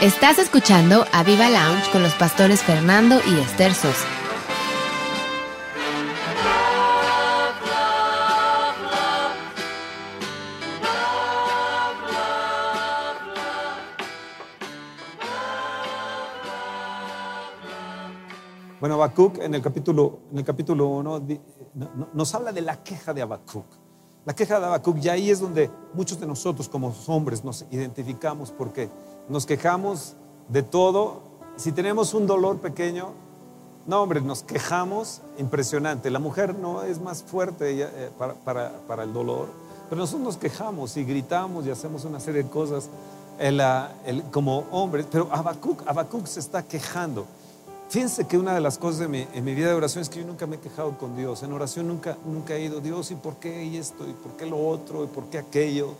Estás escuchando a Viva Lounge con los pastores Fernando y Esther Sosa. Bueno, Habacuc en el capítulo, en el capítulo 1 nos habla de la queja de Habacuc. La queja de Habacuc, y ahí es donde muchos de nosotros como hombres nos identificamos porque nos quejamos de todo. Si tenemos un dolor pequeño, no, hombre, nos quejamos impresionante. La mujer no es más fuerte eh, para, el dolor, pero nosotros nos quejamos y gritamos y hacemos una serie de cosas como hombres. Pero Habacuc, se está quejando. Fíjense que una de las cosas de mi, en mi vida de oración es que yo nunca me he quejado con Dios. En oración nunca, nunca he ido, Dios, ¿y por qué y esto? ¿Y por qué lo otro? ¿Y por qué aquello?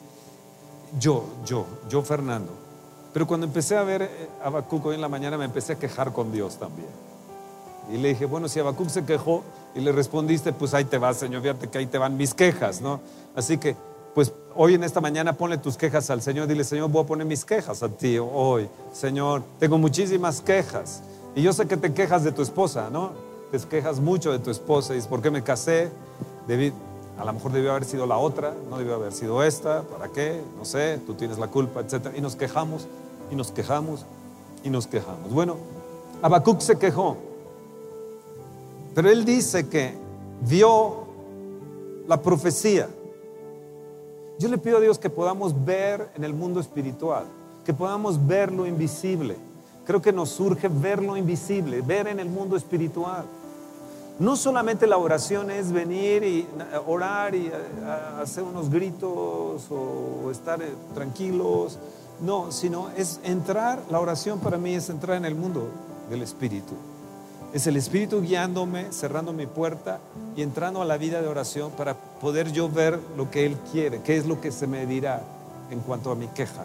Yo, yo, yo, Fernando. Pero cuando empecé a ver eh, a Habacuc hoy en la mañana me empecé a quejar con Dios también. Y le dije, bueno, si Habacuc se quejó y le respondiste, pues ahí te vas, Señor, fíjate que ahí te van mis quejas, ¿no? Así que, pues hoy en esta mañana ponle tus quejas al Señor, dile, Señor, voy a poner mis quejas a ti hoy. Señor, tengo muchísimas quejas. Y yo sé que te quejas de tu esposa, ¿no? Te quejas mucho de tu esposa dices, ¿por qué me casé? Debí, a lo mejor debió haber sido la otra, no debió haber sido esta, ¿para qué? No sé, tú tienes la culpa, etc. Y nos quejamos, y nos quejamos, y nos quejamos. Bueno, Habacuc se quejó, pero él dice que vio la profecía. Yo le pido a Dios que podamos ver en el mundo espiritual, que podamos ver lo invisible. Creo que nos surge ver lo invisible, ver en el mundo espiritual. No solamente la oración es venir y orar y hacer unos gritos o estar eh, tranquilos, no, sino es entrar, la oración para mí es entrar en el mundo del Espíritu. Es el Espíritu guiándome, cerrando mi puerta y entrando a la vida de oración para poder yo ver lo que Él quiere, qué es lo que se me dirá en cuanto a mi queja,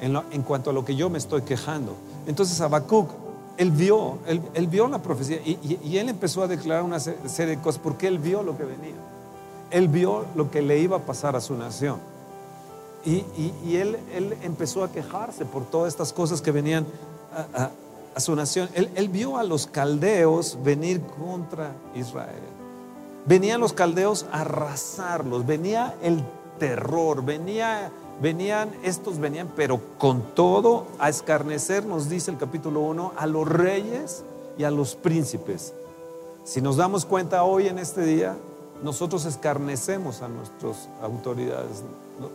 en, cuanto a lo que yo me estoy quejando. Entonces Habacuc él vio, él, vio la profecía y, él empezó a declarar una serie de cosas porque él vio lo que venía. Él vio lo que le iba a pasar a su nación. Y, él, empezó a quejarse por todas estas cosas que venían a, su nación. Él, él, vio a los caldeos venir contra Israel. Venían los caldeos a arrasarlos, venía el terror, venía Venían, estos venían, pero con todo a escarnecer, nos dice el capítulo 1, a los reyes y a los príncipes. Si nos damos cuenta hoy en este día, nosotros escarnecemos a nuestras autoridades,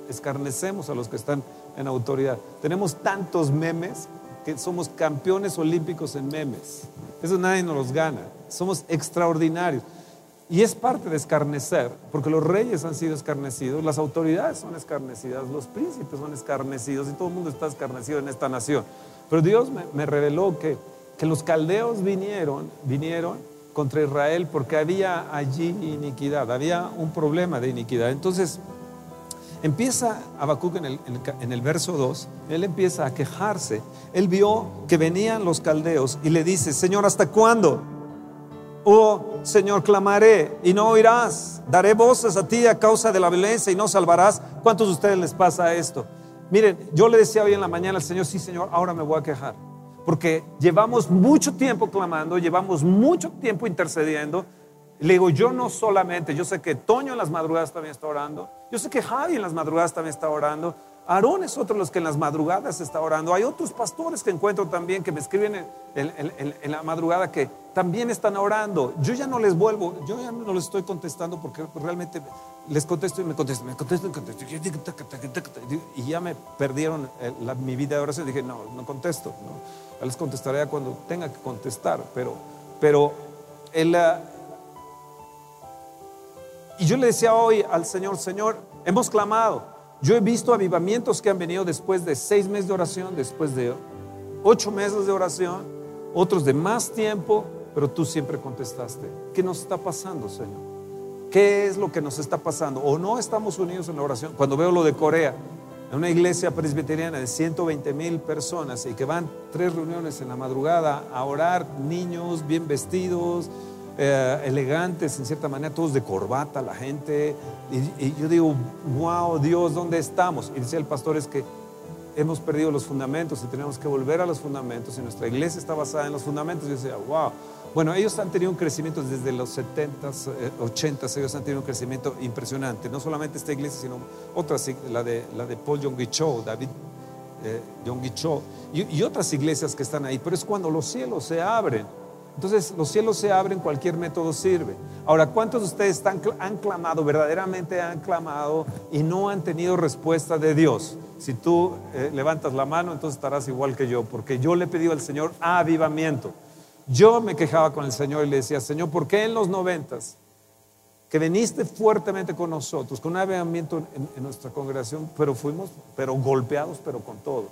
escarnecemos a los que están en autoridad. Tenemos tantos memes que somos campeones olímpicos en memes. Eso nadie nos los gana. Somos extraordinarios. Y es parte de escarnecer, porque los reyes han sido escarnecidos, las autoridades son escarnecidas, los príncipes son escarnecidos y todo el mundo está escarnecido en esta nación. Pero Dios me, reveló que, que, los caldeos vinieron, vinieron contra Israel porque había allí iniquidad, había un problema de iniquidad. Entonces, empieza Habacuc en el, en el verso 2, él empieza a quejarse. Él vio que venían los caldeos y le dice, Señor, ¿hasta cuándo? Oh Señor, clamaré y no oirás. Daré voces a ti a causa de la violencia y no salvarás. ¿Cuántos de ustedes les pasa esto? Miren, yo le decía hoy en la mañana al Señor, sí Señor, ahora me voy a quejar. Porque llevamos mucho tiempo clamando, llevamos mucho tiempo intercediendo. Le digo, yo no solamente, yo sé que Toño en las madrugadas también está orando, yo sé que Javi en las madrugadas también está orando, Aarón es otro de los que en las madrugadas está orando. Hay otros pastores que encuentro también que me escriben en, la madrugada que también están orando. Yo ya no les vuelvo, yo ya no les estoy contestando porque realmente les contesto y me contesto, me contesto y contesto. Y ya me perdieron eh, mi vida de oración. Dije, no, no contesto. ¿no? les contestaré cuando tenga que contestar. Pero, pero él, ah, y yo le decía hoy al Señor, Señor, hemos clamado. Yo he visto avivamientos que han venido después de seis meses de oración, después de ocho meses de oración, otros de más tiempo, pero tú siempre contestaste. ¿Qué nos está pasando, Señor? ¿Qué es lo que nos está pasando? ¿O no estamos unidos en la oración? Cuando veo lo de Corea, en una iglesia presbiteriana de 120 mil personas y que van tres reuniones en la madrugada a orar, niños bien vestidos, eh, elegantes en cierta manera, todos de corbata, la gente. Y, yo digo, wow, Dios, ¿dónde estamos? Y decía el pastor, es que hemos perdido los fundamentos y tenemos que volver a los fundamentos y nuestra iglesia está basada en los fundamentos. Y yo decía, wow. Bueno, ellos han tenido un crecimiento desde los 70s, 80s, ellos han tenido un crecimiento impresionante. No solamente esta iglesia, sino otras, la de, la de Paul Yonggi Cho, David eh, Yonggi Cho, y, y otras iglesias que están ahí. Pero es cuando los cielos se abren. Entonces los cielos se abren, cualquier método sirve. Ahora, ¿cuántos de ustedes han clamado, verdaderamente han clamado y no han tenido respuesta de Dios? Si tú eh, levantas la mano, entonces estarás igual que yo, porque yo le he pedido al Señor avivamiento. Yo me quejaba con el Señor y le decía, Señor, ¿por qué en los noventas que viniste fuertemente con nosotros, con un avivamiento en, en nuestra congregación, pero fuimos, pero golpeados, pero con todo?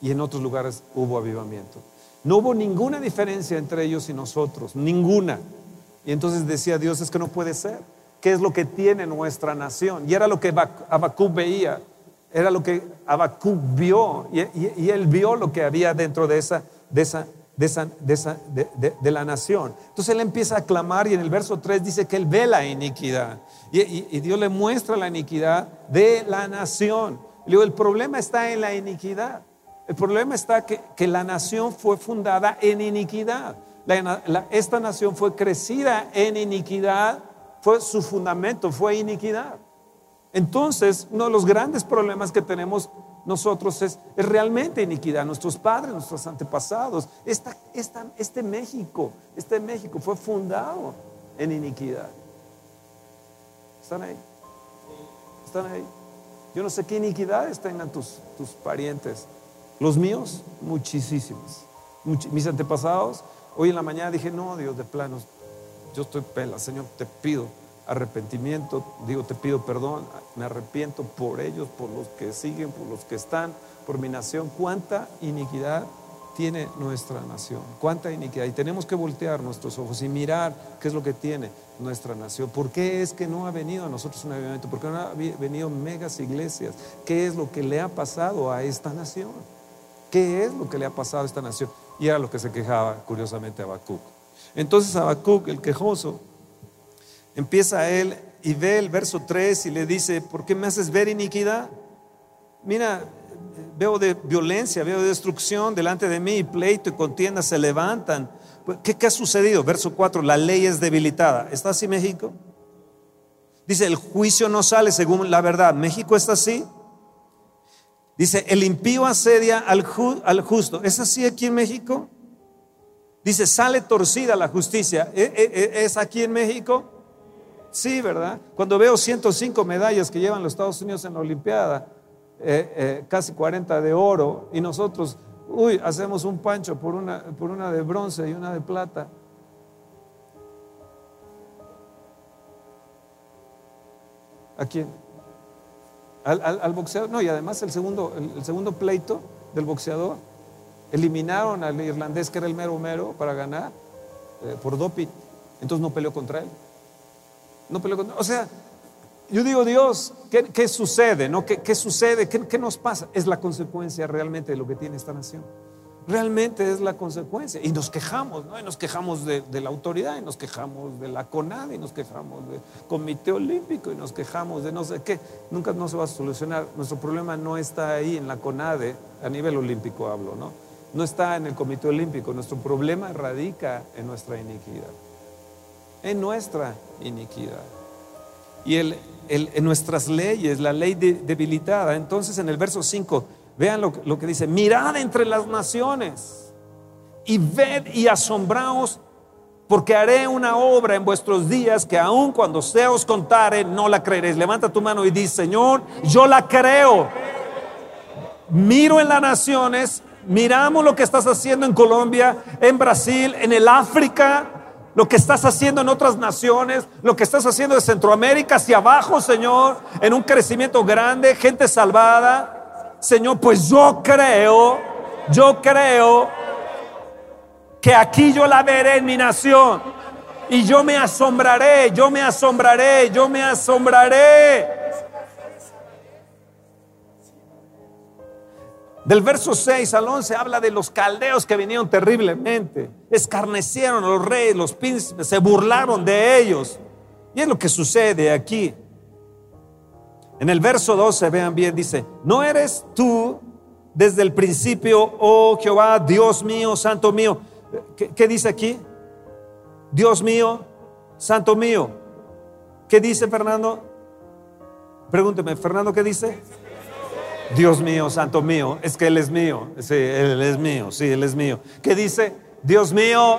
Y en otros lugares hubo avivamiento. No hubo ninguna diferencia entre ellos y nosotros, ninguna. Y entonces decía Dios, es que no puede ser. ¿Qué es lo que tiene nuestra nación? Y era lo que Habacuc veía, era lo que Habacuc vio, y, él vio lo que había dentro de esa, de la nación. Entonces él empieza a clamar y en el verso 3 dice que él ve la iniquidad. Y, Dios le muestra la iniquidad de la nación. Le digo, el problema está en la iniquidad. El problema está que, que la nación fue fundada en iniquidad. esta nación fue crecida en iniquidad, fue su fundamento, fue iniquidad. Entonces, uno de los grandes problemas que tenemos nosotros es, es realmente iniquidad. Nuestros padres, nuestros antepasados, esta, esta, este México, este México fue fundado en iniquidad. ¿Están ahí? ¿Están ahí? Yo no sé qué iniquidades tengan tus, tus parientes. Los míos, muchísimos. mis antepasados, hoy en la mañana dije, no, Dios, de planos, yo estoy pela, Señor, te pido arrepentimiento, digo, te pido perdón, me arrepiento por ellos, por los que siguen, por los que están, por mi nación. ¿Cuánta iniquidad tiene nuestra nación? ¿Cuánta iniquidad? Y tenemos que voltear nuestros ojos y mirar qué es lo que tiene nuestra nación. ¿Por qué es que no ha venido a nosotros un avivamiento? ¿Por qué no han venido megas iglesias? ¿Qué es lo que le ha pasado a esta nación? ¿Qué es lo que le ha pasado a esta nación? Y era lo que se quejaba curiosamente a Habacuc. Entonces Habacuc, el quejoso, empieza él y ve el verso 3 y le dice, ¿por qué me haces ver iniquidad? Mira, veo de violencia, veo de destrucción delante de mí, pleito y contienda se levantan. Pues, ¿Qué, ¿Qué ha sucedido? Verso 4, la ley es debilitada. ¿Está así México? Dice, el juicio no sale según la verdad. ¿México está así? Dice, el impío asedia al, justo. ¿Es así aquí en México? Dice, sale torcida la justicia. ¿E, e, e, ¿Es aquí en México? Sí, ¿verdad? Cuando veo 105 medallas que llevan los Estados Unidos en la Olimpiada, eh, eh, casi 40 de oro, y nosotros, uy, hacemos un pancho por una, por una de bronce y una de plata. ¿A quién? Al, boxeador. No, y además el segundo, el, segundo pleito del boxeador, eliminaron al irlandés que era el mero mero para ganar eh, por doping. Entonces no peleó contra él. No peleó contra O sea, yo digo, Dios, ¿qué, sucede? ¿no? ¿Qué, sucede? ¿Qué, ¿Qué nos pasa? Es la consecuencia realmente de lo que tiene esta nación realmente es la consecuencia. Y nos quejamos, ¿no? Y nos quejamos de, la autoridad, y nos quejamos de la CONAD, y nos quejamos del Comité Olímpico, y nos quejamos de no sé qué. Nunca no se va a solucionar. Nuestro problema no está ahí en la CONADE, a nivel olímpico hablo, ¿no? No está en el Comité Olímpico. Nuestro problema radica en nuestra iniquidad. En nuestra iniquidad. Y en nuestras leyes, la ley debilitada. Entonces en el verso 5 Vean lo, que dice, mirad entre las naciones y ved y asombraos porque haré una obra en vuestros días que aun cuando se os contare no la creeréis. Levanta tu mano y dice, Señor, yo la creo. Miro en las naciones, miramos lo que estás haciendo en Colombia, en Brasil, en el África, lo que estás haciendo en otras naciones, lo que estás haciendo de Centroamérica hacia abajo, Señor, en un crecimiento grande, gente salvada. Señor, pues yo creo, yo creo que aquí yo la veré en mi nación. Y yo me asombraré, yo me asombraré, yo me asombraré. Del verso 6 al 11 habla de los caldeos que vinieron terriblemente. Escarnecieron a los reyes, los príncipes, se burlaron de ellos. Y es lo que sucede aquí. En el verso 12, vean bien, dice, ¿no eres tú desde el principio, oh Jehová, Dios mío, santo mío. ¿Qué, qué dice aquí? Dios mío, santo mío. ¿Qué dice Fernando? Pregúnteme, Fernando, ¿qué dice? Dios mío, santo mío, es que Él es mío. Sí, Él es mío, sí, Él es mío. ¿Qué dice? Dios mío,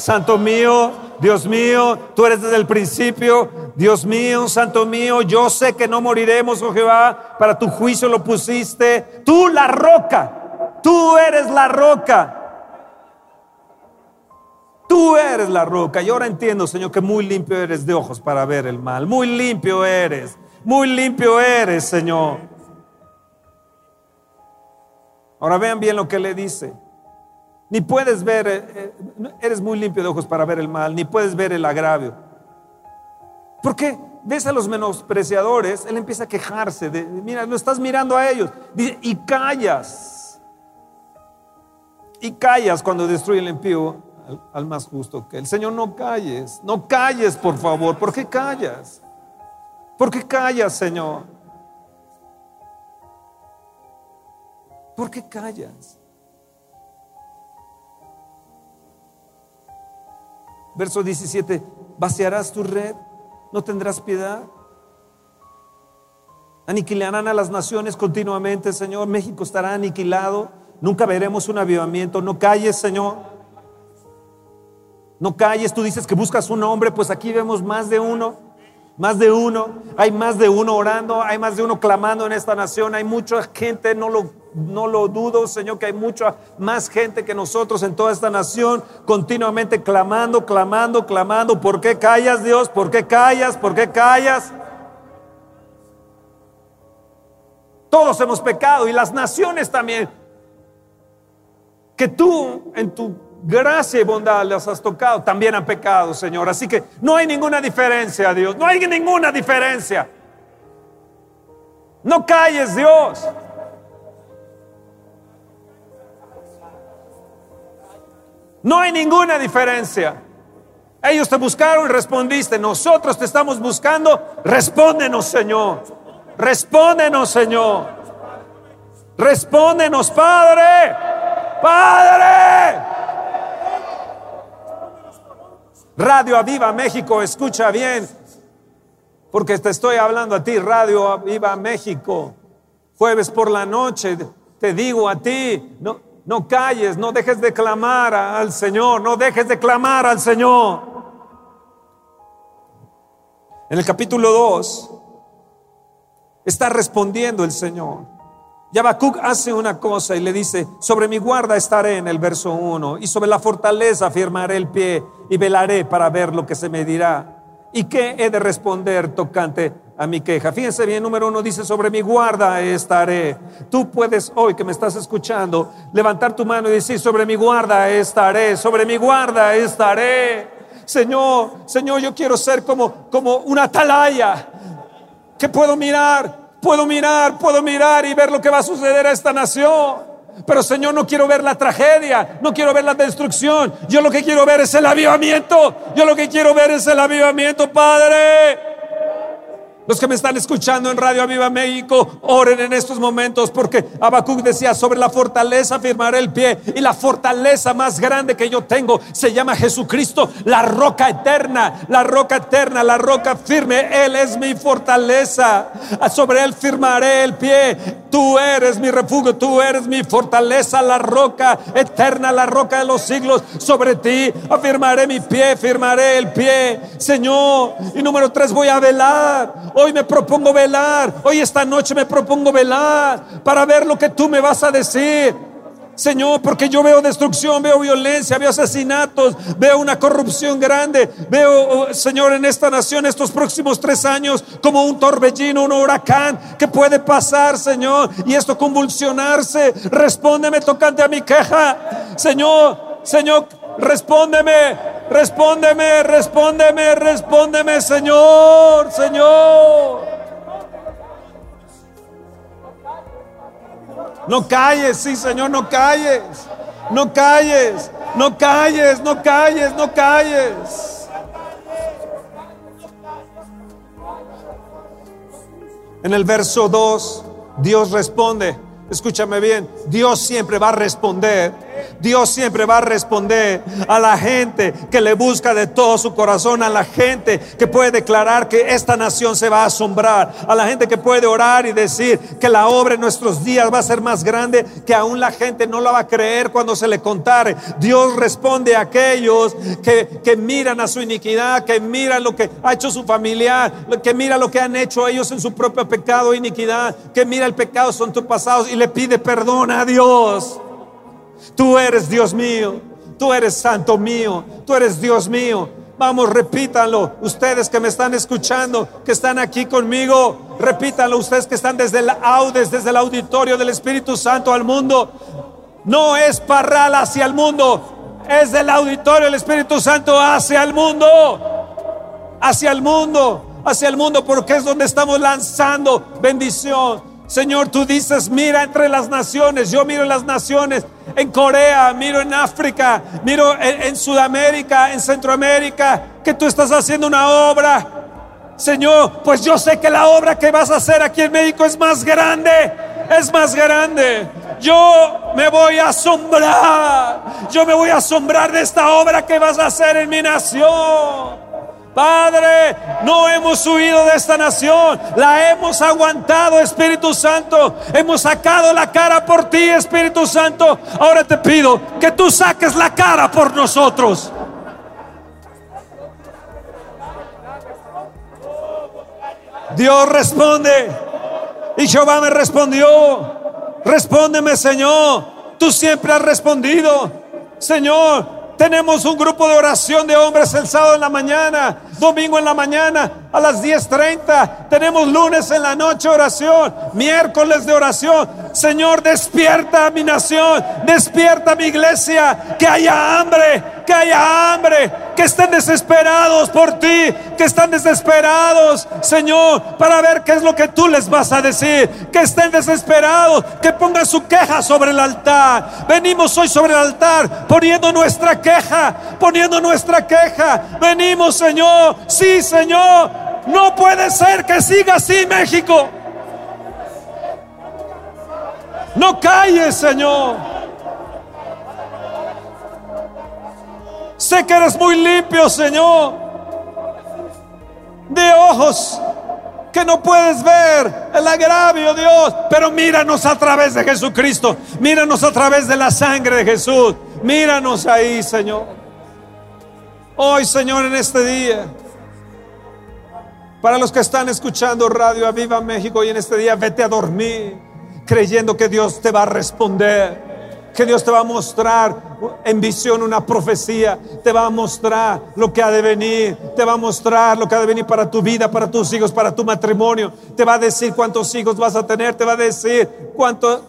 santo mío, Dios mío, tú eres desde el principio. Dios mío, santo mío, yo sé que no moriremos, oh Jehová, para tu juicio lo pusiste. Tú la roca, tú eres la roca. Tú eres la roca. Y ahora entiendo, Señor, que muy limpio eres de ojos para ver el mal. Muy limpio eres. Muy limpio eres, Señor. Ahora vean bien lo que le dice. Ni puedes ver, eh, eh, eres muy limpio de ojos para ver el mal, ni puedes ver el agravio. ¿Por qué? Ves a los menospreciadores, él empieza a quejarse mira, lo estás mirando a ellos, dice, y callas. Y callas cuando destruye el impío al, al más justo que el Señor, no calles, no calles, por favor. ¿Por qué callas? ¿Por qué callas, Señor? ¿Por qué callas? Verso 17, vaciarás tu red, no tendrás piedad. Aniquilarán a las naciones continuamente, Señor. México estará aniquilado. Nunca veremos un avivamiento. No calles, Señor. No calles. Tú dices que buscas un hombre, pues aquí vemos más de uno. Más de uno, hay más de uno orando, hay más de uno clamando en esta nación, hay mucha gente, no lo, no lo dudo, Señor, que hay mucha más gente que nosotros en toda esta nación, continuamente clamando, clamando, clamando. ¿Por qué callas, Dios? ¿Por qué callas? ¿Por qué callas? Todos hemos pecado y las naciones también. Que tú en tu gracia y bondad les has tocado, también han pecado, Señor. Así que no hay ninguna diferencia, Dios. No hay ninguna diferencia. No calles, Dios. No hay ninguna diferencia. Ellos te buscaron y respondiste. Nosotros te estamos buscando. Respóndenos, Señor. Respóndenos, Señor. Respóndenos, Padre. Padre. Radio Aviva México, escucha bien, porque te estoy hablando a ti, Radio Aviva México. Jueves por la noche, te digo a ti, no, no calles, no dejes de clamar al Señor, no dejes de clamar al Señor. En el capítulo 2 está respondiendo el Señor. Y hace una cosa y le dice, sobre mi guarda estaré en el verso 1 y sobre la fortaleza firmaré el pie y velaré para ver lo que se me dirá. ¿Y qué he de responder tocante a mi queja? Fíjense bien, número uno dice, sobre mi guarda estaré. Tú puedes hoy que me estás escuchando levantar tu mano y decir, sobre mi guarda estaré, sobre mi guarda estaré. Señor, Señor, yo quiero ser como, como una atalaya que puedo mirar Puedo mirar, puedo mirar y ver lo que va a suceder a esta nación. Pero Señor, no quiero ver la tragedia, no quiero ver la destrucción. Yo lo que quiero ver es el avivamiento. Yo lo que quiero ver es el avivamiento, Padre. Los que me están escuchando en Radio Aviva México, oren en estos momentos porque Habacuc decía, sobre la fortaleza firmaré el pie y la fortaleza más grande que yo tengo se llama Jesucristo, la roca eterna, la roca eterna, la roca firme. Él es mi fortaleza. Sobre él firmaré el pie. Tú eres mi refugio, tú eres mi fortaleza, la roca eterna, la roca de los siglos. Sobre ti afirmaré mi pie, firmaré el pie, Señor. Y número tres, voy a velar Hoy me propongo velar. Hoy esta noche me propongo velar para ver lo que tú me vas a decir. Señor, porque yo veo destrucción, veo violencia, veo asesinatos, veo una corrupción grande, veo, oh, Señor, en esta nación estos próximos tres años como un torbellino, un huracán que puede pasar, Señor, y esto convulsionarse. Respóndeme tocante a mi queja, Señor, Señor, respóndeme, respóndeme, respóndeme, respóndeme, Señor, Señor. No calles, sí, Señor, no calles. No calles, no calles, no calles, no calles. En el verso 2, Dios responde, Escúchame bien, Dios siempre va a responder. Dios siempre va a responder a la gente que le busca de todo su corazón, a la gente que puede declarar que esta nación se va a asombrar, a la gente que puede orar y decir que la obra en nuestros días va a ser más grande, que aún la gente no la va a creer cuando se le contare. Dios responde a aquellos que, que miran a su iniquidad, que miran lo que ha hecho su familiar, que mira lo que han hecho ellos en su propio pecado e iniquidad, que mira el pecado son tus pasados y le pide perdón a Dios. Tú eres Dios mío, tú eres santo mío, tú eres Dios mío. Vamos, repítanlo. Ustedes que me están escuchando, que están aquí conmigo, repítanlo. Ustedes que están desde el audes, desde el auditorio del Espíritu Santo al mundo. No es parral hacia el mundo, es del auditorio del Espíritu Santo hacia el mundo. Hacia el mundo, hacia el mundo, porque es donde estamos lanzando bendición. Señor, tú dices, mira entre las naciones, yo miro en las naciones, en Corea, miro en África, miro en, Sudamérica, en Centroamérica, que tú estás haciendo una obra. Señor, pues yo sé que la obra que vas a hacer aquí en México es más grande, es más grande. Yo me voy a asombrar, yo me voy a asombrar de esta obra que vas a hacer en mi nación. Padre, no hemos huido de esta nación, la hemos aguantado, Espíritu Santo. Hemos sacado la cara por ti, Espíritu Santo. Ahora te pido que tú saques la cara por nosotros. Dios responde. Y Jehová me respondió. Respóndeme, Señor. Tú siempre has respondido. Señor, tenemos un grupo de oración de hombres el sábado en la mañana, domingo en la mañana a las 10.30. Tenemos lunes en la noche oración, miércoles de oración. Señor, despierta a mi nación, despierta a mi iglesia, que haya hambre, que haya hambre, que estén desesperados por ti, que están desesperados, Señor, para ver qué es lo que tú les vas a decir, que estén desesperados, que pongan su queja sobre el altar. Venimos hoy sobre el altar poniendo nuestra queja, poniendo nuestra queja. Venimos, Señor, sí, Señor, no puede ser que siga así México. No calles, Señor. Sé que eres muy limpio, Señor. De ojos que no puedes ver el agravio, Dios. Pero míranos a través de Jesucristo. Míranos a través de la sangre de Jesús. Míranos ahí, Señor. Hoy, Señor, en este día. Para los que están escuchando Radio Aviva México y en este día, vete a dormir creyendo que Dios te va a responder, que Dios te va a mostrar en visión una profecía, te va a mostrar lo que ha de venir, te va a mostrar lo que ha de venir para tu vida, para tus hijos, para tu matrimonio, te va a decir cuántos hijos vas a tener, te va a decir cuánto,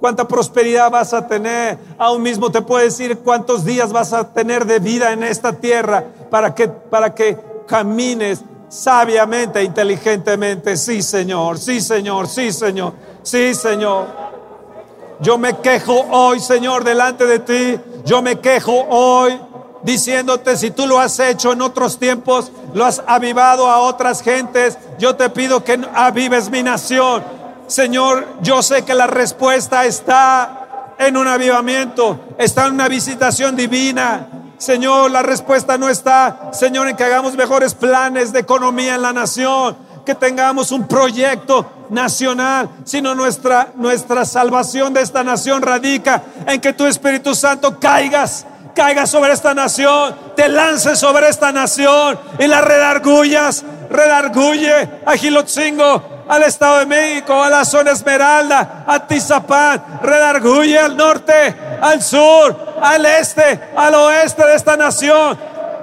cuánta prosperidad vas a tener, aún mismo te puede decir cuántos días vas a tener de vida en esta tierra para que, para que camines sabiamente, inteligentemente. Sí, Señor, sí, Señor, sí, Señor. Sí, Señor. Yo me quejo hoy, Señor, delante de ti. Yo me quejo hoy diciéndote si tú lo has hecho en otros tiempos, lo has avivado a otras gentes. Yo te pido que avives mi nación. Señor, yo sé que la respuesta está en un avivamiento, está en una visitación divina. Señor, la respuesta no está, Señor, en que hagamos mejores planes de economía en la nación, que tengamos un proyecto nacional, sino nuestra, nuestra salvación de esta nación radica en que tu Espíritu Santo caigas, caigas sobre esta nación, te lances sobre esta nación y la redargullas, redarguye a Gilotzingo, al Estado de México, a la zona Esmeralda, a Tizapán, redarguye al norte, al sur, al este, al oeste de esta nación,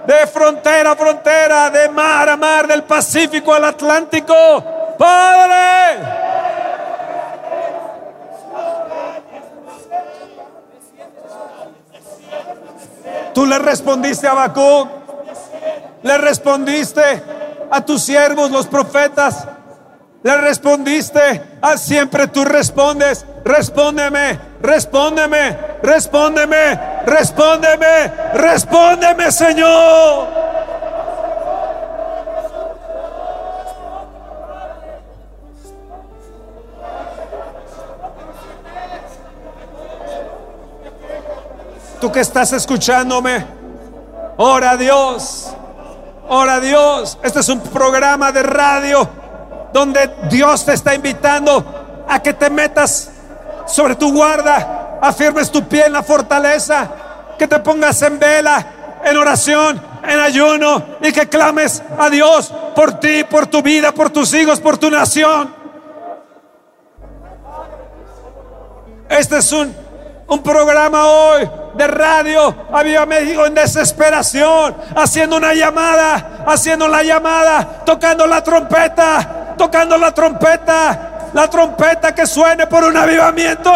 de frontera a frontera, de mar a mar, del Pacífico al Atlántico. Padre. Tú le respondiste a Habacuc, le respondiste a tus siervos, los profetas, le respondiste, ah, siempre tú respondes, respóndeme, respóndeme, respóndeme, respóndeme, respóndeme, Señor. Tú que estás escuchándome, ora a Dios, ora a Dios. Este es un programa de radio donde Dios te está invitando a que te metas sobre tu guarda, afirmes tu pie en la fortaleza, que te pongas en vela, en oración, en ayuno y que clames a Dios por ti, por tu vida, por tus hijos, por tu nación. Este es un, un programa hoy de radio Aviva México en desesperación, haciendo una llamada, haciendo la llamada, tocando la trompeta, tocando la trompeta, la trompeta que suene por un avivamiento.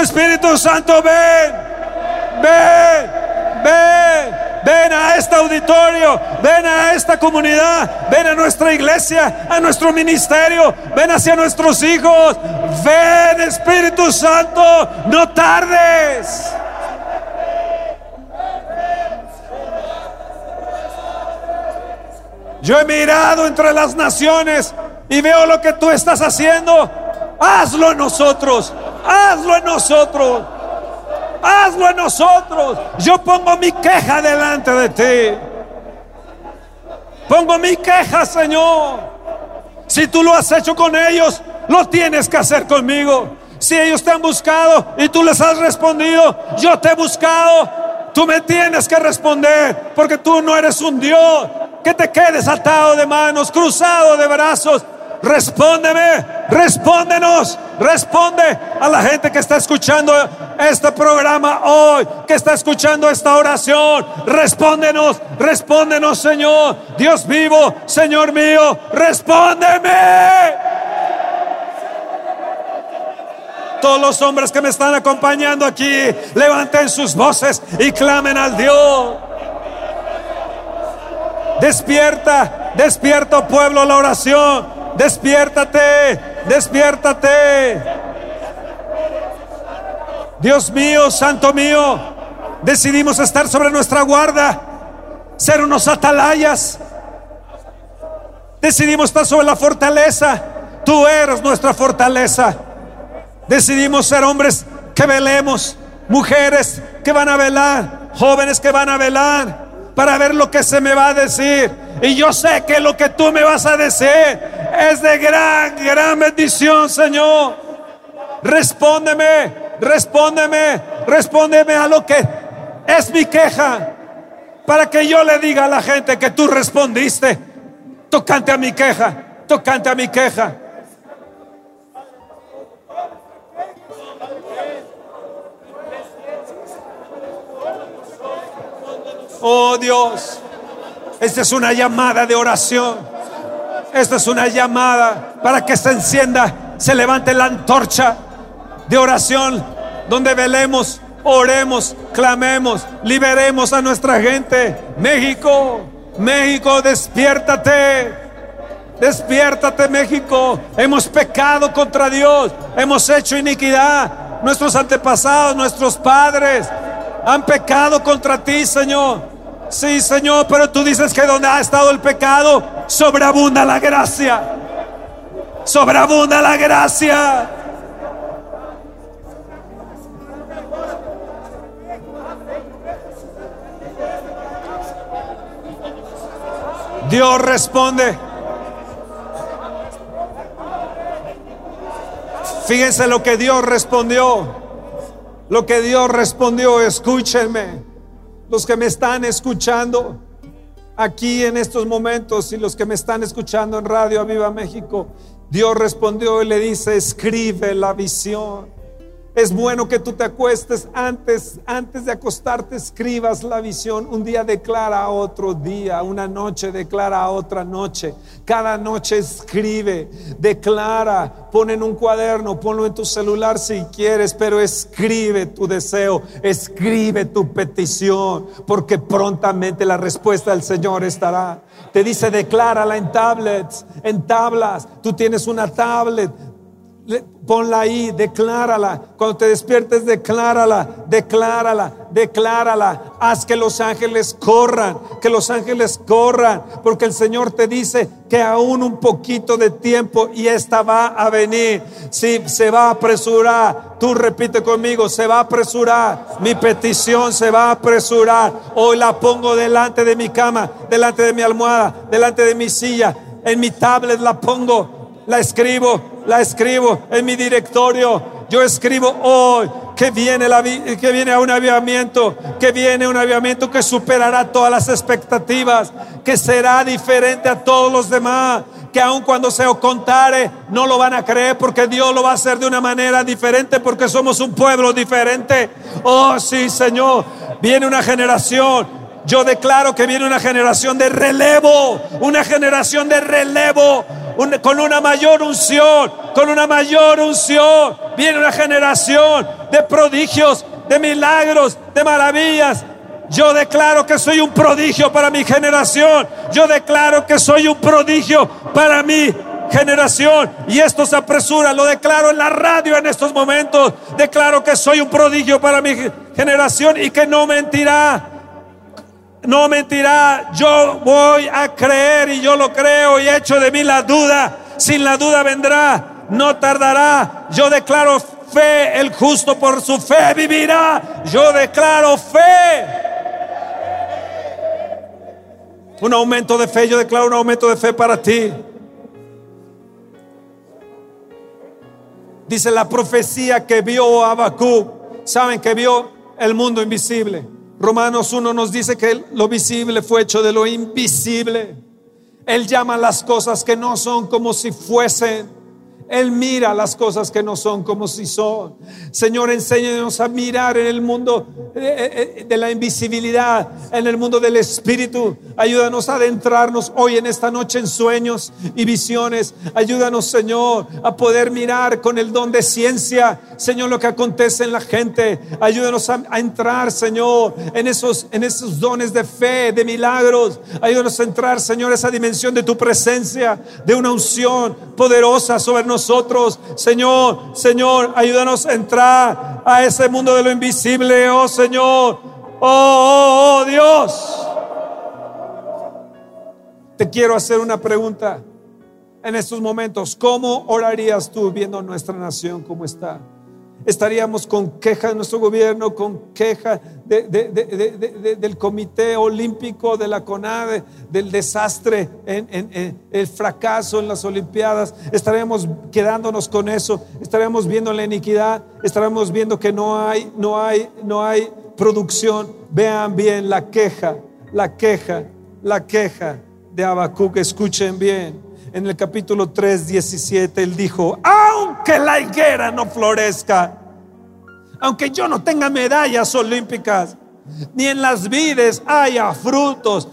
Espíritu Santo, ven, ven, ven. Ven a este auditorio, ven a esta comunidad, ven a nuestra iglesia, a nuestro ministerio, ven hacia nuestros hijos. Ven Espíritu Santo, no tardes. Yo he mirado entre las naciones y veo lo que tú estás haciendo. Hazlo en nosotros, hazlo en nosotros hazlo en nosotros. Yo pongo mi queja delante de ti. Pongo mi queja, Señor. Si tú lo has hecho con ellos, lo tienes que hacer conmigo. Si ellos te han buscado y tú les has respondido, yo te he buscado, tú me tienes que responder, porque tú no eres un Dios que te quedes atado de manos, cruzado de brazos. Respóndeme, respóndenos, responde a la gente que está escuchando este programa hoy, que está escuchando esta oración. Respóndenos, respóndenos, Señor. Dios vivo, Señor mío, respóndeme. Todos los hombres que me están acompañando aquí, levanten sus voces y clamen al Dios. Despierta, despierta pueblo la oración despiértate, despiértate. Dios mío, santo mío, decidimos estar sobre nuestra guarda, ser unos atalayas. Decidimos estar sobre la fortaleza. Tú eres nuestra fortaleza. Decidimos ser hombres que velemos, mujeres que van a velar, jóvenes que van a velar para ver lo que se me va a decir. Y yo sé que lo que tú me vas a decir es de gran, gran bendición, Señor. Respóndeme, respóndeme, respóndeme a lo que es mi queja. Para que yo le diga a la gente que tú respondiste. Tocante a mi queja, tocante a mi queja. Oh Dios, esta es una llamada de oración. Esta es una llamada para que se encienda, se levante la antorcha de oración donde velemos, oremos, clamemos, liberemos a nuestra gente. México, México, despiértate. Despiértate México. Hemos pecado contra Dios. Hemos hecho iniquidad. Nuestros antepasados, nuestros padres han pecado contra ti, Señor. Sí, Señor, pero tú dices que donde ha estado el pecado, sobreabunda la gracia. Sobreabunda la gracia. Dios responde. Fíjense lo que Dios respondió. Lo que Dios respondió, escúchenme los que me están escuchando aquí en estos momentos y los que me están escuchando en Radio Aviva México, Dios respondió y le dice, escribe la visión. Es bueno que tú te acuestes antes, antes de acostarte, escribas la visión. Un día declara otro día, una noche declara otra noche. Cada noche escribe, declara, pon en un cuaderno, ponlo en tu celular si quieres, pero escribe tu deseo, escribe tu petición, porque prontamente la respuesta del Señor estará. Te dice, declárala en tablets, en tablas. Tú tienes una tablet ponla ahí, declárala. Cuando te despiertes, declárala, declárala, declárala, haz que los ángeles corran, que los ángeles corran, porque el Señor te dice que aún un poquito de tiempo y esta va a venir. Si se va a apresurar, tú repite conmigo, se va a apresurar, mi petición se va a apresurar. Hoy la pongo delante de mi cama, delante de mi almohada, delante de mi silla, en mi tablet la pongo, la escribo, la escribo en mi directorio yo escribo hoy que viene, la, que viene un avivamiento, que viene un avivamiento que superará todas las expectativas, que será diferente a todos los demás, que aun cuando se os contare no lo van a creer porque Dios lo va a hacer de una manera diferente porque somos un pueblo diferente. Oh sí, Señor, viene una generación yo declaro que viene una generación de relevo, una generación de relevo, con una mayor unción, con una mayor unción. Viene una generación de prodigios, de milagros, de maravillas. Yo declaro que soy un prodigio para mi generación. Yo declaro que soy un prodigio para mi generación. Y esto se apresura, lo declaro en la radio en estos momentos. Declaro que soy un prodigio para mi generación y que no mentirá no mentirá, yo voy a creer y yo lo creo y echo de mí la duda, sin la duda vendrá, no tardará, yo declaro fe, el justo por su fe vivirá, yo declaro fe. Un aumento de fe, yo declaro un aumento de fe para ti. Dice la profecía que vio Abacú, saben que vio el mundo invisible. Romanos 1 nos dice que lo visible fue hecho de lo invisible. Él llama las cosas que no son como si fuesen. Él mira las cosas que no son como si son. Señor, enséñanos a mirar en el mundo eh, eh, eh, de la invisibilidad, en el mundo del espíritu. Ayúdanos a adentrarnos hoy en esta noche en sueños y visiones. Ayúdanos, Señor, a poder mirar con el don de ciencia, Señor, lo que acontece en la gente. Ayúdanos a, entrar, Señor, en esos, en esos dones de fe, de milagros. Ayúdanos a entrar, Señor, esa dimensión de tu presencia, de una unción poderosa sobre nosotros nosotros. Señor, Señor, ayúdanos a entrar a ese mundo de lo invisible, oh Señor. Oh, oh, oh Dios. Te quiero hacer una pregunta en estos momentos. ¿Cómo orarías tú viendo nuestra nación como está? Estaríamos con queja de nuestro gobierno, con queja del Comité Olímpico, de la CONADE, del desastre, el fracaso en las Olimpiadas. Estaríamos quedándonos con eso, estaríamos viendo la iniquidad, estaríamos viendo que no hay, no hay, no hay producción. Vean bien la queja, la queja, la queja de Habacuc, escuchen bien en el capítulo 3, 17, él dijo, aunque la higuera no florezca, aunque yo no tenga medallas olímpicas, ni en las vides haya frutos,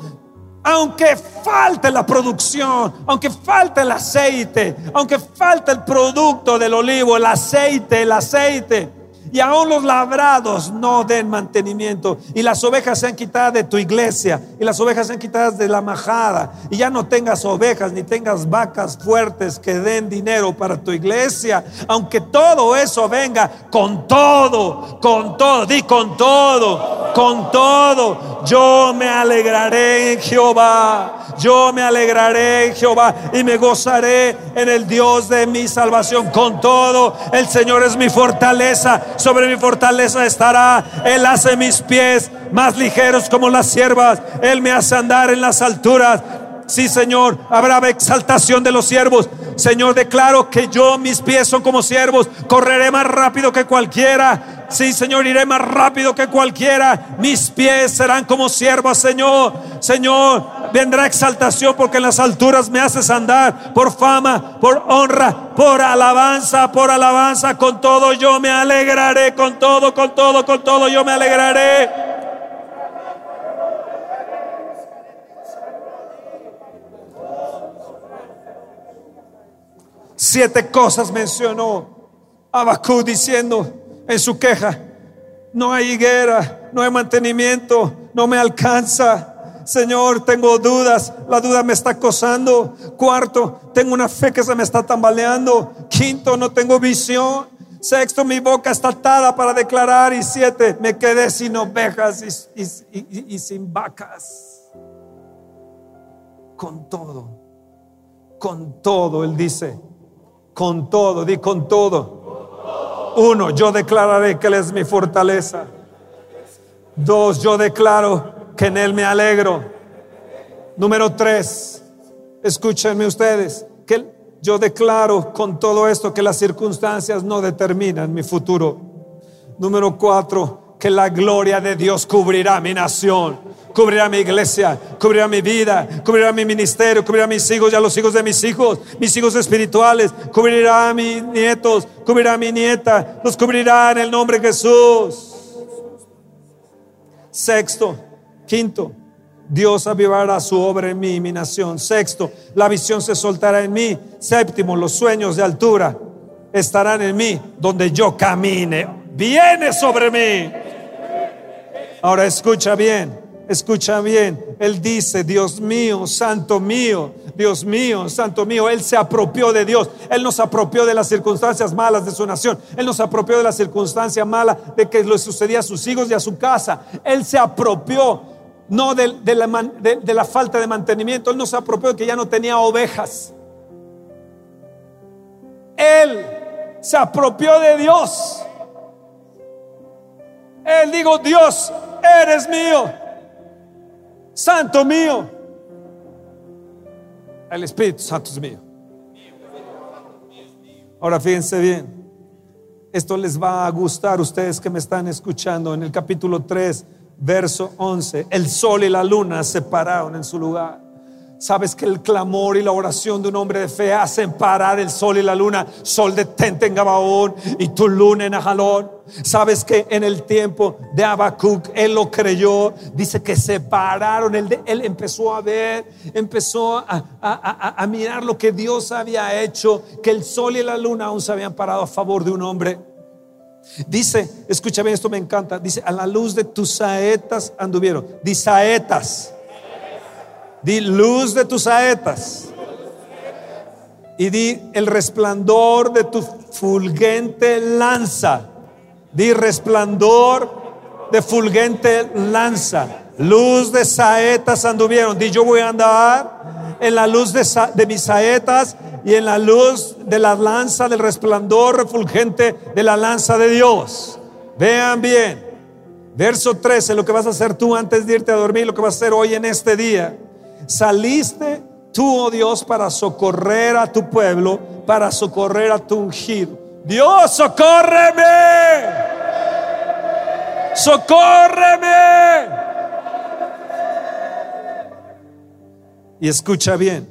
aunque falte la producción, aunque falte el aceite, aunque falte el producto del olivo, el aceite, el aceite, y aún los labrados no den mantenimiento. Y las ovejas sean quitadas de tu iglesia. Y las ovejas sean quitadas de la majada. Y ya no tengas ovejas ni tengas vacas fuertes que den dinero para tu iglesia. Aunque todo eso venga con todo, con todo, di con todo, con todo. Yo me alegraré en Jehová. Yo me alegraré en Jehová y me gozaré en el Dios de mi salvación. Con todo, el Señor es mi fortaleza sobre mi fortaleza estará. Él hace mis pies más ligeros como las siervas. Él me hace andar en las alturas. Sí, Señor, habrá exaltación de los siervos. Señor, declaro que yo, mis pies son como siervos. Correré más rápido que cualquiera. Sí, Señor, iré más rápido que cualquiera. Mis pies serán como siervos, Señor. Señor, vendrá exaltación porque en las alturas me haces andar por fama, por honra, por alabanza, por alabanza. Con todo yo me alegraré. Con todo, con todo, con todo yo me alegraré. Siete cosas mencionó Abacú diciendo en su queja, no hay higuera, no hay mantenimiento, no me alcanza. Señor, tengo dudas, la duda me está acosando. Cuarto, tengo una fe que se me está tambaleando. Quinto, no tengo visión. Sexto, mi boca está atada para declarar. Y siete, me quedé sin ovejas y, y- sin vacas. Con todo, con todo, Él dice, con todo, di con todo. Uno, yo declararé que Él es mi fortaleza. Dos, yo declaro que en Él me alegro. Número tres, escúchenme ustedes, que yo declaro con todo esto que las circunstancias no determinan mi futuro. Número cuatro, que la gloria de Dios cubrirá mi nación, cubrirá mi iglesia, cubrirá mi vida, cubrirá mi ministerio, cubrirá mis hijos y a los hijos de mis hijos, mis hijos espirituales, cubrirá a mis nietos, cubrirá a mi nieta, los cubrirá en el nombre de Jesús. Sexto, quinto, Dios avivará su obra en mí mi nación. Sexto, la visión se soltará en mí. Séptimo, los sueños de altura estarán en mí donde yo camine. Viene sobre mí. Ahora escucha bien, escucha bien. Él dice, Dios mío, santo mío, Dios mío, santo mío. Él se apropió de Dios. Él nos apropió de las circunstancias malas de su nación. Él nos apropió de la circunstancia mala de que le sucedía a sus hijos y a su casa. Él se apropió no de, de la, de- la falta de mantenimiento. Él nos apropió de que ya no tenía ovejas. Él se apropió de Dios. Él dijo, Dios, eres mío, santo mío. El Espíritu Santo es mío. Ahora fíjense bien, esto les va a gustar ustedes que me están escuchando en el capítulo 3, verso 11. El sol y la luna se pararon en su lugar. Sabes que el clamor y la oración de un hombre de fe hacen parar el sol y la luna. Sol detente en Gabaón y tu luna en Ajalón. Sabes que en el tiempo de Habacuc él lo creyó. Dice que se pararon. Él, empezó a ver, empezó a mirar lo que Dios había hecho. Que el sol y la luna aún se habían parado a favor de un hombre. Dice, escucha bien, esto me encanta. Dice, a la luz de tus saetas anduvieron. Di saetas. Di luz de tus saetas. Y di el resplandor de tu fulgente lanza. Di resplandor de fulgente lanza. Luz de saetas anduvieron. Di yo voy a andar en la luz de, mis saetas y en la luz de la lanza del resplandor refulgente de la lanza de Dios. Vean bien. Verso 13, lo que vas a hacer tú antes de irte a dormir, lo que vas a hacer hoy en este día. Saliste tú, oh Dios, para socorrer a tu pueblo, para socorrer a tu ungido. Dios, socórreme. Socórreme. Y escucha bien,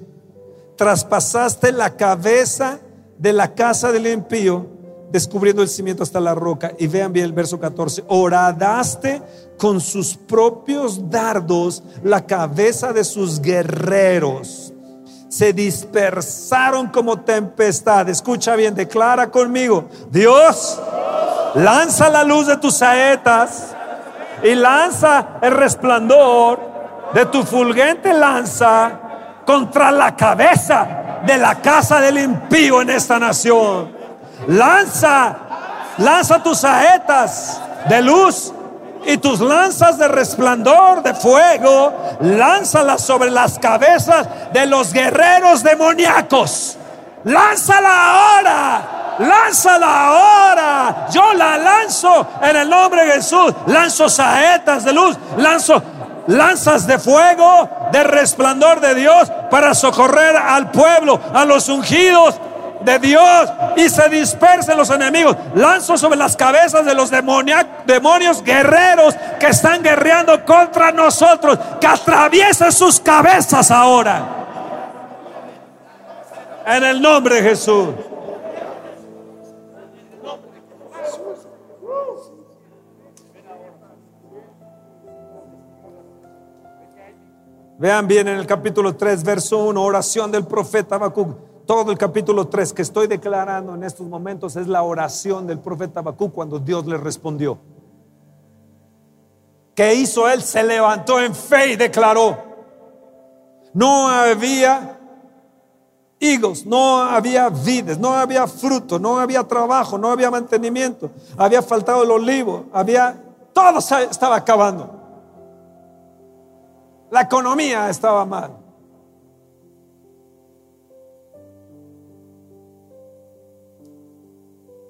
traspasaste la cabeza de la casa del impío, descubriendo el cimiento hasta la roca. Y vean bien el verso 14, horadaste con sus propios dardos la cabeza de sus guerreros. Se dispersaron como tempestad. Escucha bien, declara conmigo, Dios, lanza la luz de tus saetas y lanza el resplandor de tu fulgente lanza contra la cabeza de la casa del impío en esta nación. Lanza, lanza tus saetas de luz y tus lanzas de resplandor de fuego, lánzalas sobre las cabezas de los guerreros demoníacos. Lánzala ahora, lánzala ahora. Yo la lanzo en el nombre de Jesús. Lanzo saetas de luz, lanzo lanzas de fuego, de resplandor de Dios para socorrer al pueblo, a los ungidos de Dios y se dispersen los enemigos. Lanzo sobre las cabezas de los demonios guerreros que están guerreando contra nosotros, que atraviesen sus cabezas ahora. En el nombre de Jesús. Vean bien en el capítulo 3, verso 1, oración del profeta Habacuc. Todo el capítulo 3 que estoy declarando en estos momentos es la oración del profeta Habacuc cuando Dios le respondió. ¿Qué hizo él? Se levantó en fe y declaró. No había higos, no había vides, no había fruto, no había trabajo, no había mantenimiento, había faltado el olivo, había todo estaba acabando. La economía estaba mal.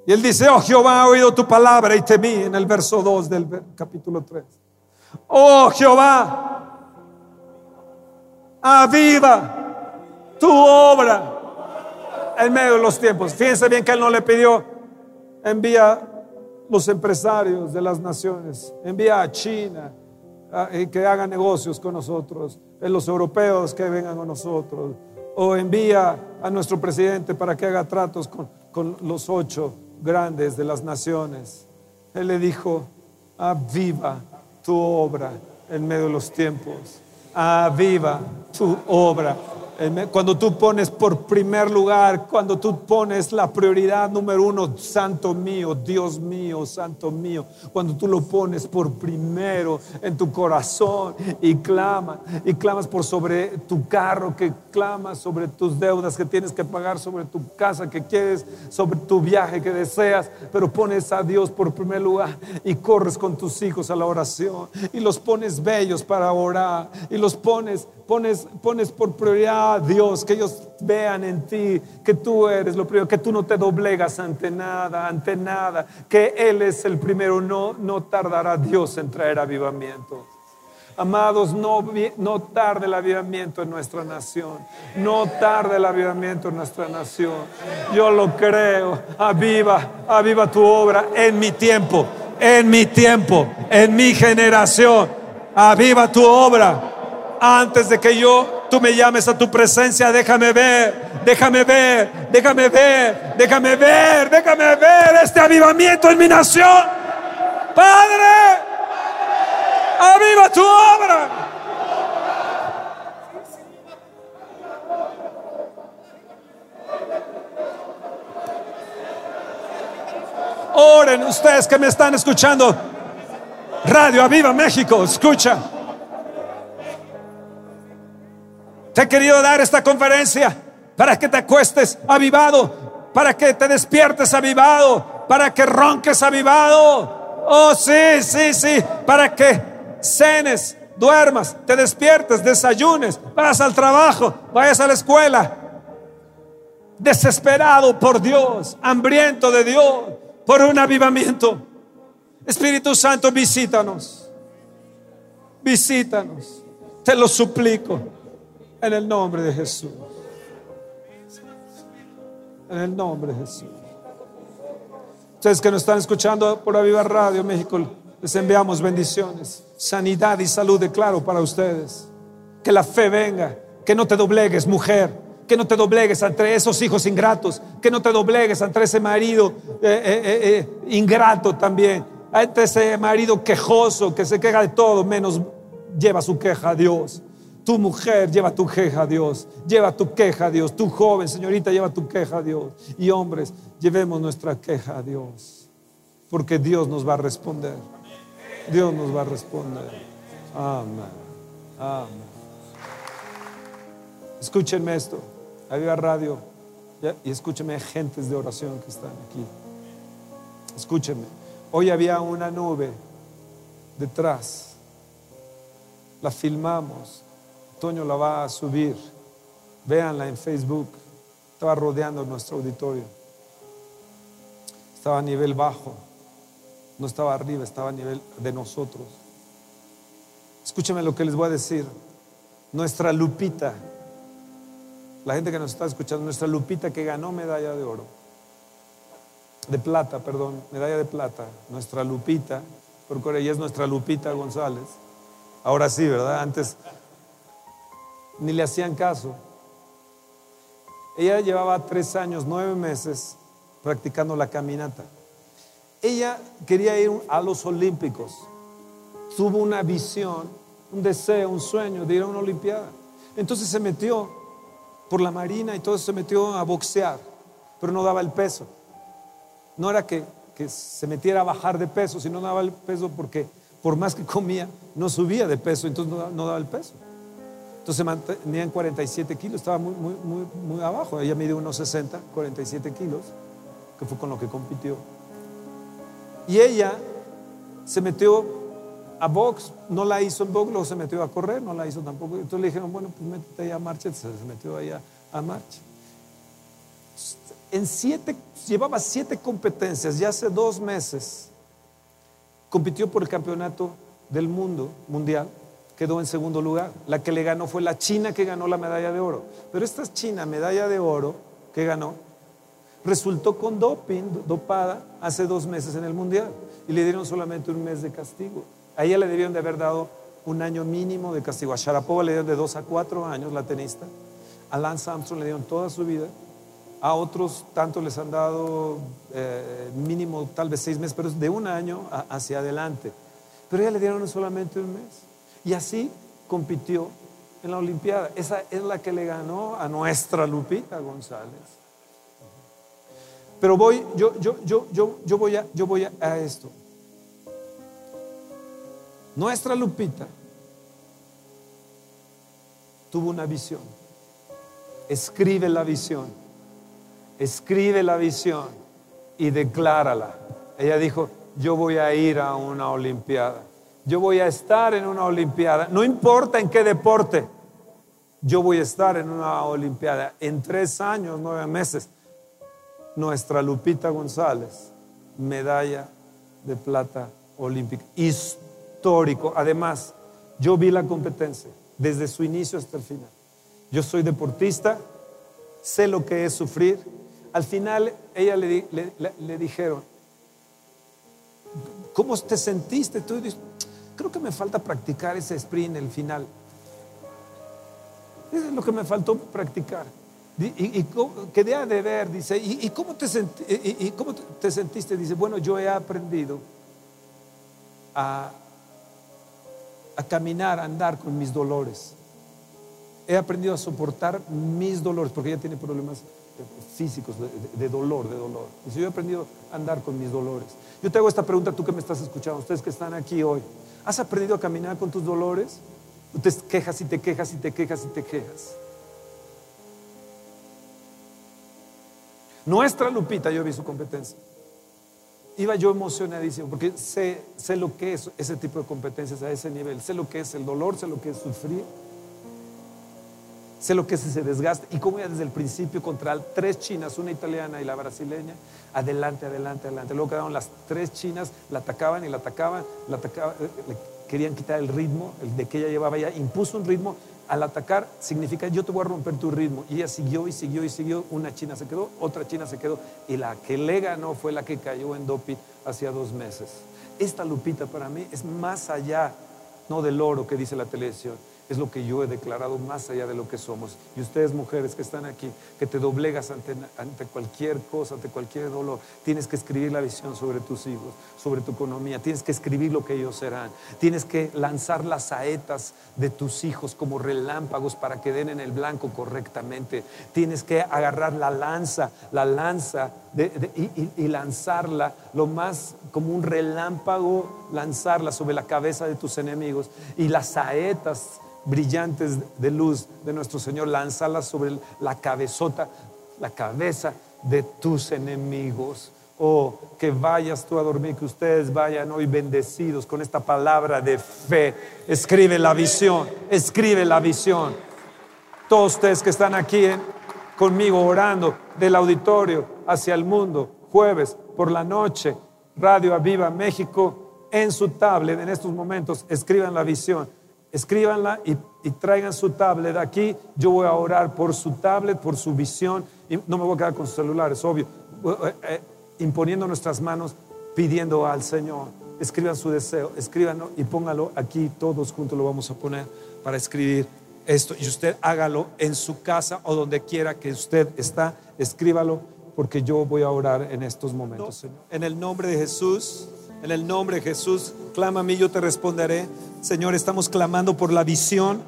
Y él dice, oh Jehová, ha oído tu palabra y temí en el verso 2 del capítulo 3. Oh Jehová, aviva tu obra en medio de los tiempos. Fíjense bien que él no le pidió, envía los empresarios de las naciones, envía a China que hagan negocios con nosotros, los europeos que vengan con nosotros, o envía a nuestro presidente para que haga tratos con, con los ocho grandes de las naciones. Él le dijo, aviva tu obra en medio de los tiempos, aviva tu obra cuando tú pones por primer lugar, cuando tú pones la prioridad número uno, santo mío, Dios mío, santo mío, cuando tú lo pones por primero en tu corazón y clamas, y clamas por sobre tu carro, que clamas sobre tus deudas que tienes que pagar, sobre tu casa que quieres, sobre tu viaje que deseas, pero pones a Dios por primer lugar y corres con tus hijos a la oración y los pones bellos para orar y los pones, pones, pones por prioridad Dios, que ellos vean en ti que tú eres lo primero, que tú no te doblegas ante nada, ante nada, que Él es el primero, no, no tardará Dios en traer avivamiento. Amados, no, no tarde el avivamiento en nuestra nación. No tarde el avivamiento en nuestra nación. Yo lo creo. Aviva, aviva tu obra en mi tiempo, en mi tiempo, en mi generación. Aviva tu obra antes de que yo tú me llames a tu presencia, déjame ver, déjame ver, déjame ver, déjame ver, déjame ver este avivamiento en mi nación. Padre, aviva tu obra. Oren ustedes que me están escuchando. Radio Aviva México, escucha. Te he querido dar esta conferencia para que te acuestes avivado, para que te despiertes avivado, para que ronques avivado. Oh, sí, sí, sí, para que cenes, duermas, te despiertes, desayunes, vayas al trabajo, vayas a la escuela. Desesperado por Dios, hambriento de Dios, por un avivamiento. Espíritu Santo, visítanos. Visítanos. Te lo suplico. En el nombre de Jesús. En el nombre de Jesús. Ustedes que nos están escuchando por Aviva Radio México, les enviamos bendiciones, sanidad y salud, declaro para ustedes. Que la fe venga, que no te doblegues, mujer, que no te doblegues ante esos hijos ingratos, que no te doblegues ante ese marido eh, eh, eh, ingrato también, ante ese marido quejoso que se queja de todo, menos lleva su queja a Dios. Tu mujer lleva tu queja a Dios, lleva tu queja a Dios. Tu joven, señorita, lleva tu queja a Dios. Y hombres, llevemos nuestra queja a Dios, porque Dios nos va a responder. Dios nos va a responder. Amén. Amén. Escúchenme esto. Había radio y escúchenme gentes de oración que están aquí. Escúchenme. Hoy había una nube detrás. La filmamos Toño la va a subir. Véanla en Facebook. Estaba rodeando nuestro auditorio. Estaba a nivel bajo. No estaba arriba, estaba a nivel de nosotros. Escúchame lo que les voy a decir. Nuestra Lupita, la gente que nos está escuchando, nuestra Lupita que ganó medalla de oro, de plata, perdón, medalla de plata, nuestra Lupita, porque ella es nuestra Lupita González. Ahora sí, ¿verdad? Antes ni le hacían caso. Ella llevaba tres años, nueve meses practicando la caminata. Ella quería ir a los Olímpicos. Tuvo una visión, un deseo, un sueño de ir a una Olimpiada. Entonces se metió por la marina y todo se metió a boxear, pero no daba el peso. No era que, se metiera a bajar de peso, sino daba el peso porque por más que comía, no subía de peso, entonces no daba el peso. Entonces mantenía en 47 kilos, estaba muy, muy, muy, abajo. Ella mide unos 60, 47 kilos, que fue con lo que compitió. Y ella se metió a box, no la hizo en box, luego se metió a correr, no la hizo tampoco. Entonces le dijeron, bueno, pues métete ahí a marcha, se metió ahí a, a marcha. En siete, llevaba siete competencias, ya hace dos meses compitió por el campeonato del mundo, mundial, quedó en segundo lugar. La que le ganó fue la China que ganó la medalla de oro. Pero esta China, medalla de oro que ganó, resultó con doping, dopada, hace dos meses en el mundial. Y le dieron solamente un mes de castigo. A ella le debieron de haber dado un año mínimo de castigo. A Sharapova le dieron de dos a cuatro años, la tenista. A Lance Armstrong le dieron toda su vida. A otros tanto les han dado eh, mínimo tal vez seis meses, pero de un año hacia adelante. Pero ella le dieron solamente un mes. Y así compitió en la Olimpiada. Esa es la que le ganó a nuestra Lupita González. Pero voy, yo, yo, yo, yo, yo voy, a, yo voy a esto. Nuestra Lupita tuvo una visión. Escribe la visión escribe la visión y declárala. Ella dijo, yo voy a ir a una Olimpiada. Yo voy a estar en una Olimpiada. No importa en qué deporte. Yo voy a estar en una Olimpiada. En tres años, nueve meses. Nuestra Lupita González, medalla de plata olímpica. Histórico. Además, yo vi la competencia desde su inicio hasta el final. Yo soy deportista, sé lo que es sufrir, al final ella le, le, dijeron, ¿cómo te sentiste? Tú dices, creo que me falta practicar ese sprint el final. Eso es lo que me faltó practicar. Y, y, quedé de ver, dice, ¿y, cómo te y, sentiste? Dice, bueno, yo he aprendido a, a caminar, a andar con mis dolores. He aprendido a soportar mis dolores, porque ella tiene problemas físicos, de, dolor, de dolor. Y yo he aprendido a andar con mis dolores. Yo te hago esta pregunta, tú que me estás escuchando, ustedes que están aquí hoy. ¿Has aprendido a caminar con tus dolores? Tú te quejas y te quejas y te quejas y te quejas. Nuestra Lupita, yo vi su competencia. Iba yo emocionadísimo porque sé, sé lo que es ese tipo de competencias a ese nivel. Sé lo que es el dolor, sé lo que es sufrir sé lo que es ese desgaste y cómo ya desde el principio contra tres chinas, una italiana y la brasileña, adelante, adelante, adelante. Luego quedaron las tres chinas, la atacaban y la atacaban, la atacaban, eh, le querían quitar el ritmo, el de que ella llevaba ya, impuso un ritmo. Al atacar significa yo te voy a romper tu ritmo. Y ella siguió y siguió y siguió. Una china se quedó, otra china se quedó. Y la que le ganó fue la que cayó en doping hacía dos meses. Esta Lupita para mí es más allá, no del oro que dice la televisión es lo que yo he declarado más allá de lo que somos. Y ustedes mujeres que están aquí, que te doblegas ante, ante, cualquier cosa, ante cualquier dolor, tienes que escribir la visión sobre tus hijos, sobre tu economía, tienes que escribir lo que ellos serán, tienes que lanzar las saetas de tus hijos como relámpagos para que den en el blanco correctamente, tienes que agarrar la lanza, la lanza y, y lanzarla lo más como un relámpago, lanzarla sobre la cabeza de tus enemigos y las saetas brillantes de luz de nuestro Señor, lánzalas sobre la cabezota, la cabeza de tus enemigos. Oh, que vayas tú a dormir, que ustedes vayan hoy bendecidos con esta palabra de fe. Escribe la visión, escribe la visión. Todos ustedes que están aquí conmigo orando del auditorio hacia el mundo, jueves por la noche, Radio Aviva México, en su tablet en estos momentos, escriban la visión escríbanla y, traigan su tablet aquí. Yo voy a orar por su tablet, por su visión. Y no me voy a quedar con sus celulares, obvio. Eh, eh, imponiendo nuestras manos, pidiendo al Señor. Escriban su deseo, escríbanlo y póngalo aquí. Todos juntos lo vamos a poner para escribir esto. Y usted hágalo en su casa o donde quiera que usted está. Escríbalo porque yo voy a orar en estos momentos, Señor. En el nombre de Jesús. En el nombre de Jesús, clama a mí, yo te responderé. Señor, estamos clamando por la visión.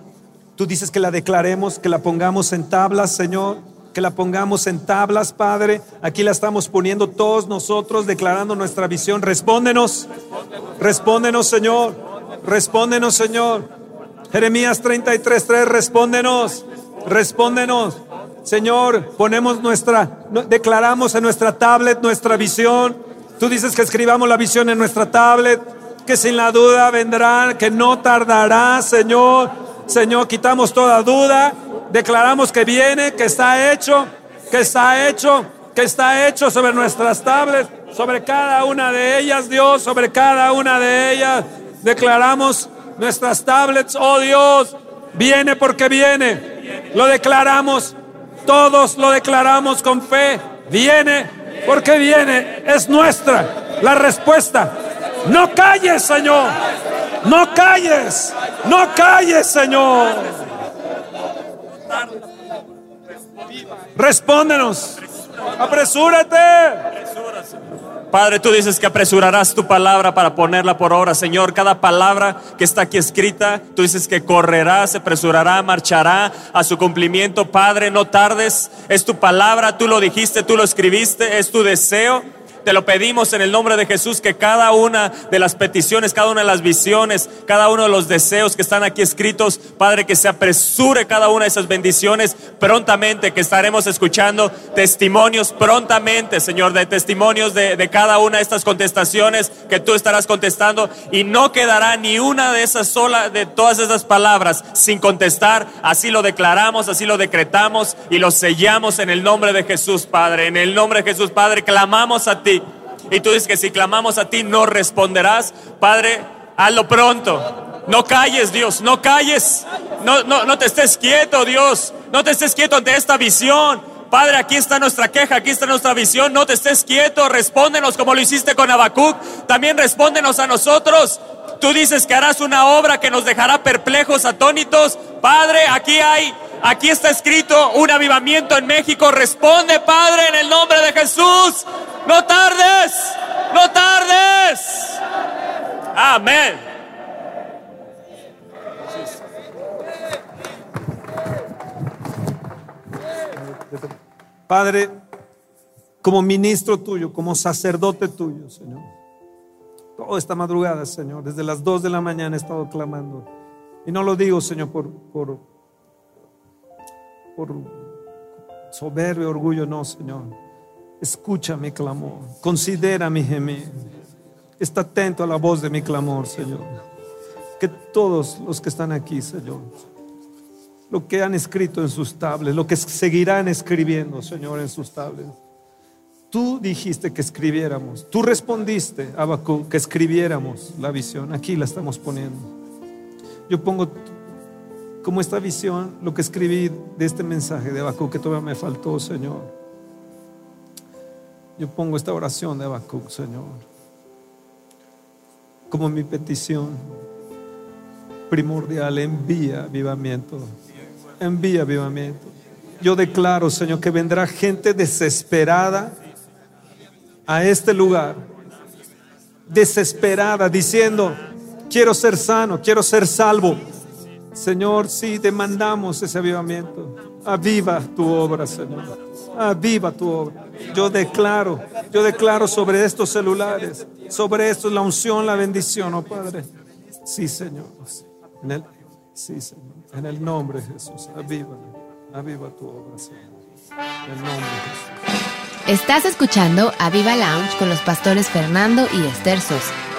Tú dices que la declaremos, que la pongamos en tablas, Señor. Que la pongamos en tablas, Padre. Aquí la estamos poniendo todos nosotros, declarando nuestra visión. Respóndenos. Respóndenos, Señor. Respóndenos, Señor. Jeremías 33, 3, respóndenos, respóndenos. Señor, ponemos nuestra, declaramos en nuestra tablet nuestra visión. Tú dices que escribamos la visión en nuestra tablet, que sin la duda vendrá, que no tardará, Señor. Señor, quitamos toda duda, declaramos que viene, que está hecho, que está hecho, que está hecho sobre nuestras tablets, sobre cada una de ellas, Dios, sobre cada una de ellas. Declaramos nuestras tablets, oh Dios, viene porque viene. Lo declaramos todos lo declaramos con fe. Viene porque viene. Es nuestra la respuesta. No calles, Señor. No calles. No calles, Señor. Respóndenos. Apresúrate. Padre, tú dices que apresurarás tu palabra para ponerla por obra, Señor. Cada palabra que está aquí escrita, tú dices que correrá, se apresurará, marchará a su cumplimiento. Padre, no tardes. Es tu palabra, tú lo dijiste, tú lo escribiste, es tu deseo. Te lo pedimos en el nombre de Jesús que cada una de las peticiones, cada una de las visiones, cada uno de los deseos que están aquí escritos, Padre, que se apresure cada una de esas bendiciones prontamente, que estaremos escuchando testimonios prontamente, Señor, de testimonios de, de cada una de estas contestaciones que tú estarás contestando y no quedará ni una de esas sola, de todas esas palabras sin contestar. Así lo declaramos, así lo decretamos y lo sellamos en el nombre de Jesús, Padre. En el nombre de Jesús, Padre, clamamos a ti y tú dices que si clamamos a ti no responderás. Padre, hazlo pronto. No calles, Dios, no calles. No, no, no te estés quieto, Dios. No te estés quieto ante esta visión. Padre, aquí está nuestra queja, aquí está nuestra visión. No te estés quieto, respóndenos como lo hiciste con Habacuc. También respóndenos a nosotros. Tú dices que harás una obra que nos dejará perplejos, atónitos. Padre, aquí hay, aquí está escrito un avivamiento en México. Responde, Padre, en el nombre de Jesús. No tardes, no tardes. Amén. Padre, como ministro tuyo, como sacerdote tuyo, Señor. Toda esta madrugada, Señor, desde las dos de la mañana he estado clamando. Y no lo digo, Señor, por, por, por soberbio orgullo, no, Señor Escucha mi clamor, considera mi gemir. Está atento a la voz de mi clamor, Señor. Que todos los que están aquí, Señor, lo que han escrito en sus tablets, lo que seguirán escribiendo, Señor, en sus tablets. Tú dijiste que escribiéramos, tú respondiste, Abacú, que escribiéramos la visión. Aquí la estamos poniendo. Yo pongo como esta visión, lo que escribí de este mensaje de Abacú que todavía me faltó, Señor. Yo pongo esta oración de Habacuc, Señor, como mi petición primordial. Envía avivamiento. Envía avivamiento. Yo declaro, Señor, que vendrá gente desesperada a este lugar. Desesperada, diciendo, quiero ser sano, quiero ser salvo. Señor, sí, demandamos ese avivamiento. Aviva tu obra, Señor. Aviva tu obra. Yo declaro, yo declaro sobre estos celulares, sobre esto la unción, la bendición, oh Padre. Sí, Señor. En el, sí, Señor. En el nombre de Jesús. Aviva, aviva tu obra, Señor. En el nombre de Jesús. Estás escuchando Aviva Lounge con los pastores Fernando y Esther Sosa.